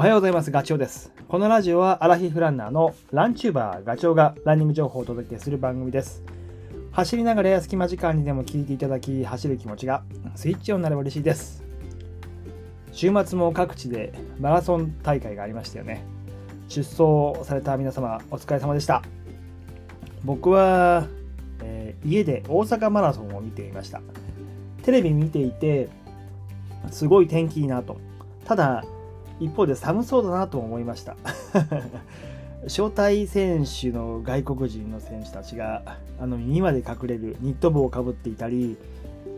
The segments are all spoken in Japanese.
おはようございます。ガチョウです。このラジオはアラヒフランナーのランチューバーガチョウがランニング情報をお届けする番組です。走りながら隙間時間にでも聞いていただき、走る気持ちがスイッチオンになれば嬉しいです。週末も各地でマラソン大会がありましたよね。出走された皆様、お疲れ様でした。僕は、えー家で大阪マラソンを見ていました。テレビ見ていて、すごい天気いいなと。ただ、一方で寒そうだなと思いました。招待選手の外国人の選手たちがあの耳まで隠れるニット帽をかぶっていたり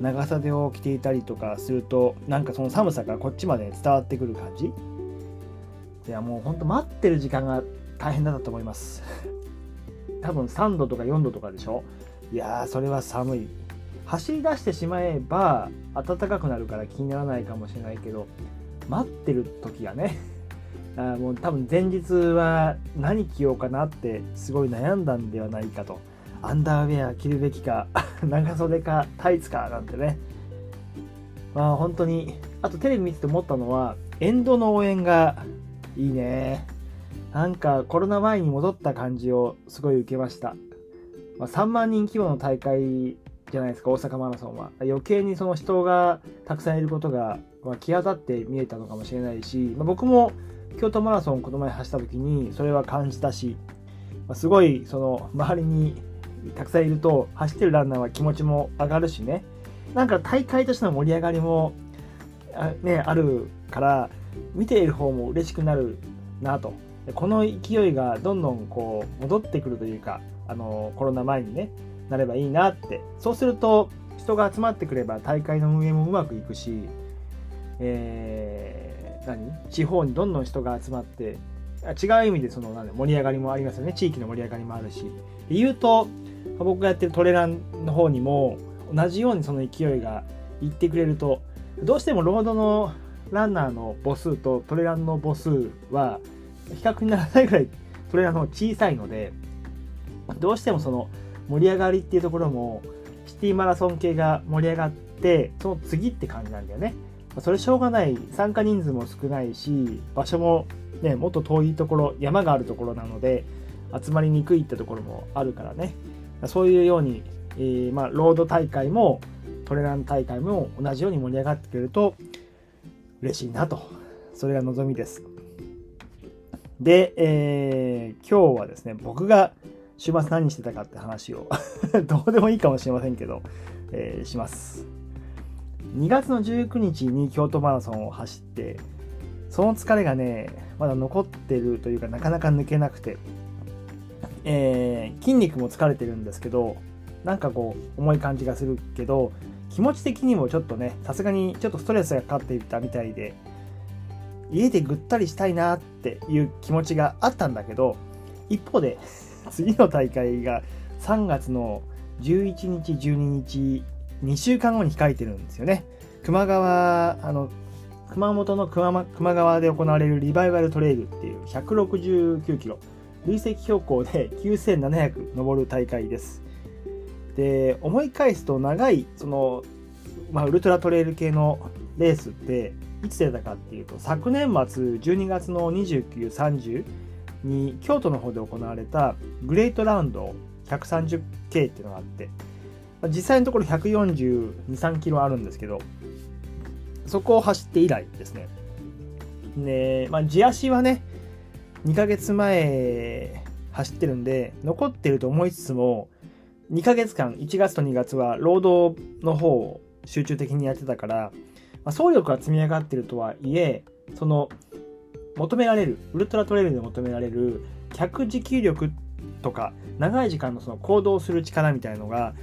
長袖を着ていたりとかするとなんかその寒さがこっちまで伝わってくる感じ。いやもうほんと待ってる時間が大変だったと思います。多分3度とか4度とかでしょ。いやーそれは寒い。走り出してしまえば暖かくなるから気にならないかもしれないけど待ってる時がね あもう多分前日は何着ようかなってすごい悩んだんではないかと。アンダーウェア着るべきか 長袖かタイツかなんてね。まあ本当にあとテレビ見てて思ったのはエンドの応援がいいね。なんかコロナ前に戻った感じをすごい受けました、まあ、3万人規模の大会じゃないですか大阪マラソンは。余計にその人がたくさんいることが、まあ、際立って見えたのかもしれないし、まあ、僕も京都マラソンこの前走った時にそれは感じたし、まあ、すごいその周りにたくさんいると走ってるランナーは気持ちも上がるしね。なんか大会としての盛り上がりもあ,、ね、あるから見ている方も嬉しくなるなと。この勢いがどんどんこう戻ってくるというかあのコロナ前にねなればいいなって。そうすると人が集まってくれば大会の運営もうまくいくし、えー何？地方にどんどん人が集まって違う意味でそのなん盛り上がりもありますよね。地域の盛り上がりもあるし。で言うと僕がやってるトレランの方にも同じようにその勢いがいってくれるとどうしてもロードのランナーの母数とトレランの母数は比較にならないぐらいトレランの方小さいのでどうしてもその盛り上がりっていうところもシティマラソン系が盛り上がってその次って感じなんだよね。それしょうがない。参加人数も少ないし場所もねもっと遠いところ山があるところなので集まりにくいってところもあるからね。そういうように、えーまあ、ロード大会もトレラン大会も同じように盛り上がってくれると嬉しいなと。それが望みです。で、えー今日はですね僕が週末何してたかって話を どうでもいいかもしれませんけど、えーします。2月の19日に京都マラソンを走ってその疲れがねまだ残ってるというかなかなか抜けなくて、えー筋肉も疲れてるんですけどなんかこう重い感じがするけど気持ち的にもちょっとねさすがにちょっとストレスがかかっていたみたいで家でぐったりしたいなっていう気持ちがあったんだけど一方で次の大会が3月の11日12日2週間後に控えてるんですよね。熊川あの熊本の熊間球磨川で行われるリバイバルトレイルっていう169キロ累積標高で9700登る大会です。で思い返すと長いその、まあ、ウルトラトレイル系のレースっていつ出たかっていうと昨年末12月の2930に京都の方で行われたグレートラウンド 130K っていうのがあって実際のところ142、3キロあるんですけどそこを走って以来ですね。で、まあ、地足はね2ヶ月前走ってるんで残ってると思いつつも2ヶ月間1月と2月は労働の方を集中的にやってたから、まあ、総力が積み上がってるとはいえその求められるウルトラトレイルで求められる脚持久力とか長い時間のその行動する力みたいのが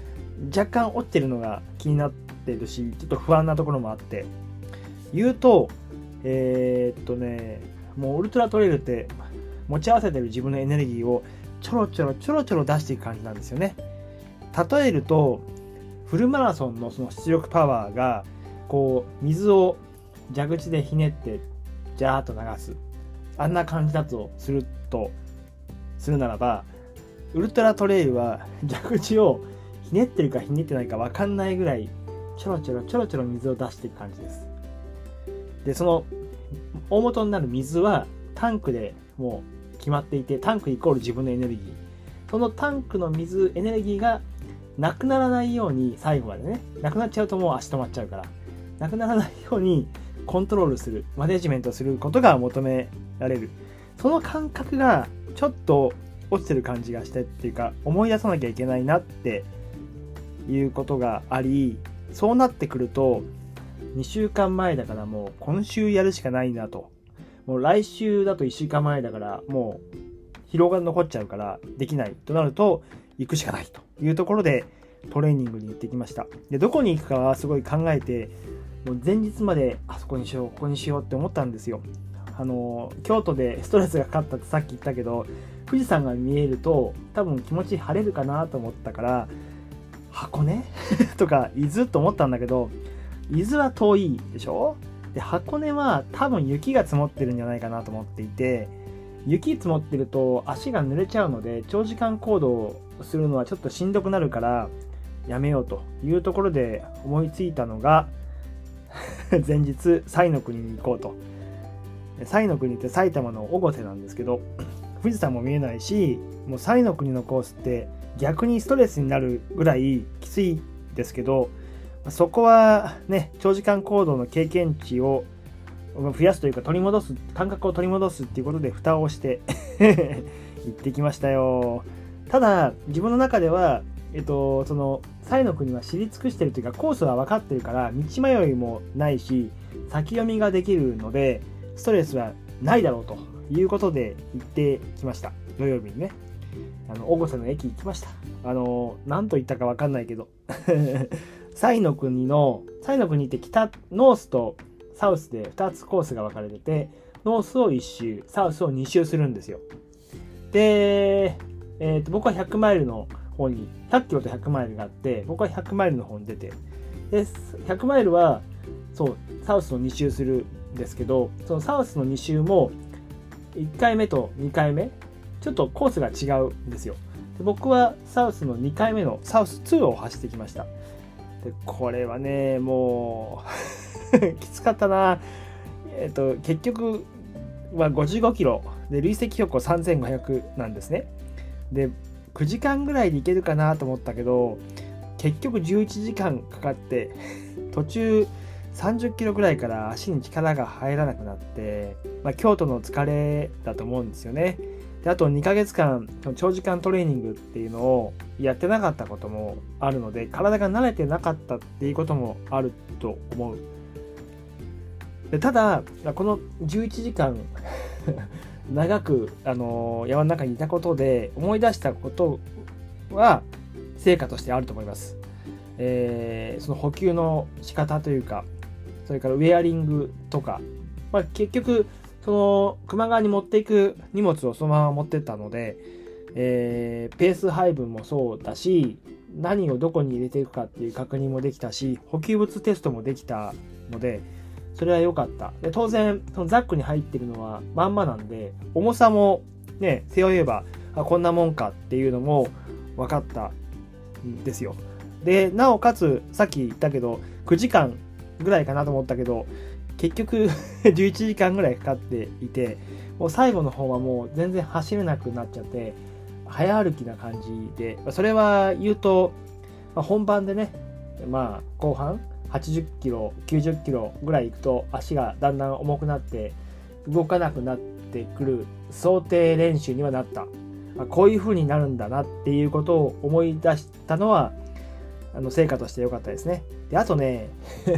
若干落ちてるのが気になってるしちょっと不安なところもあって。言うとえーっとねもうウルトラトレイルって持ち合わせてる自分のエネルギーをちょろちょろちょろちょろ出していく感じなんですよね。例えるとフルマラソンのその出力パワーがこう水を蛇口でひねってジャーッと流す。あんな感じだとするとするならばウルトラトレイルは蛇口をひねってるかひねってないか分かんないぐらいちょろちょろちょろちょろ水を出していく感じです。でその大元になる水はタンクでもう決まっていてタンクイコール自分のエネルギー。そのタンクの水エネルギーがなくならないように最後までね。なくなっちゃうともう足止まっちゃうから。なくならないようにコントロールするマネジメントすることが求められる。その感覚がちょっと落ちてる感じがしてっていうか思い出さなきゃいけないなっていうことがありそうなってくると2週間前だからもう今週やるしかないなと。もう来週だと1週間前だからもう疲労が残っちゃうからできないとなると行くしかないというところでトレーニングに行ってきました。でどこに行くかはすごい考えてもう前日まであそこにしようここにしようって思ったんですよ。あの京都でストレスがかかったってさっき言ったけど富士山が見えると多分気持ち晴れるかなと思ったから箱根？とか伊豆と思ったんだけど伊豆は遠いでしょ？で箱根は多分雪が積もってるんじゃないかなと思っていて雪積もってると足が濡れちゃうので長時間行動するのはちょっとしんどくなるからやめようというところで思いついたのが 前日西の国に行こうと。西の国って埼玉の越生なんですけど 富士山も見えないしもう西の国のコースって逆にストレスになるぐらいきついですけどそこはね長時間行動の経験値を増やすというか取り戻す感覚を取り戻すっていうことで蓋をして 行ってきましたよ。ただ自分の中ではえっとその西の国は知り尽くしてるというかコースは分かってるから道迷いもないし先読みができるのでストレスはないだろうということで行ってきました。土曜日にね。あの大御所の駅行きました。あの何と言ったか分かんないけど。西の国の西の国って北ノースとサウスで2つコースが分かれててノースを1周サウスを2周するんですよ。で、えー、と僕は100マイルの方に100キロと100マイルがあって僕は100マイルの方に出てで100マイルはそうサウスを2周するんですけどそのサウスの2周も1回目と2回目ちょっとコースが違うんですよで僕はサウスの2回目のサウス2を走ってきましたでこれはねもう きつかったな。えっ、と、結局は55キロで累積標高3500なんですね。で、9時間ぐらいで行けるかなと思ったけど、結局11時間かかって、途中30キロぐらいから足に力が入らなくなって、まあ、京都の疲れだと思うんですよね。であと2ヶ月間長時間トレーニングっていうのをやってなかったこともあるので体が慣れてなかったっていうこともあると思うでただこの11時間長く、あの山の中にいたことで思い出したことは成果としてあると思います。えー、その補給の仕方というかそれからウェアリングとか、まあ、結局その球磨川に持っていく荷物をそのまま持ってったので、えー、ペース配分もそうだし何をどこに入れていくかっていう確認もできたし補給物テストもできたのでそれは良かった。で、当然、そのザックに入ってるのはまんまなんで、重さもね、背負えば、あ、こんなもんかっていうのも分かったんですよ。で、なおかつ、さっき言ったけど、9時間ぐらいかなと思ったけど、結局 11時間ぐらいかかっていて、もう最後の方はもう全然走れなくなっちゃって、早歩きな感じで、それは言うと、まあ、本番でね、まあ後半80キロ90キロぐらい行くと足がだんだん重くなって動かなくなってくる想定練習にはなった。こういう風になるんだなっていうことを思い出したのはあの成果として良かったですね。であとね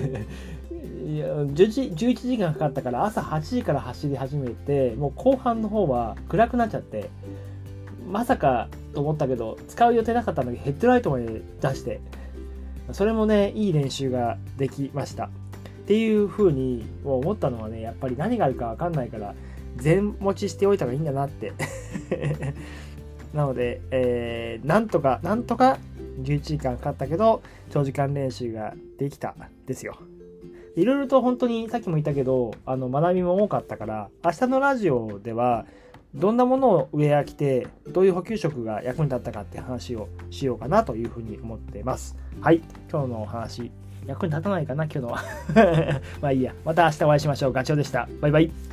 11, 11時間かかったから朝8時から走り始めてもう後半の方は暗くなっちゃってまさかと思ったけど使う予定なかったのにヘッドライトまで出してそれもね、いい練習ができました。っていうふうに思ったのはね、やっぱり何があるかわかんないから、全持ちしておいた方がいいんだなって なので、えー、なんとか、なんとか11時間かかったけど、長時間練習ができたですよ。いろいろと本当にさっきも言ったけど、あの学びも多かったから、明日のラジオでは、どんなものを上飽きて、どういう補給食が役に立ったかって話をしようかなというふうに思っています。はい、今日のお話、役に立たないかな、今日のは。まあいいや。また明日お会いしましょう。ガチョウでした。バイバイ。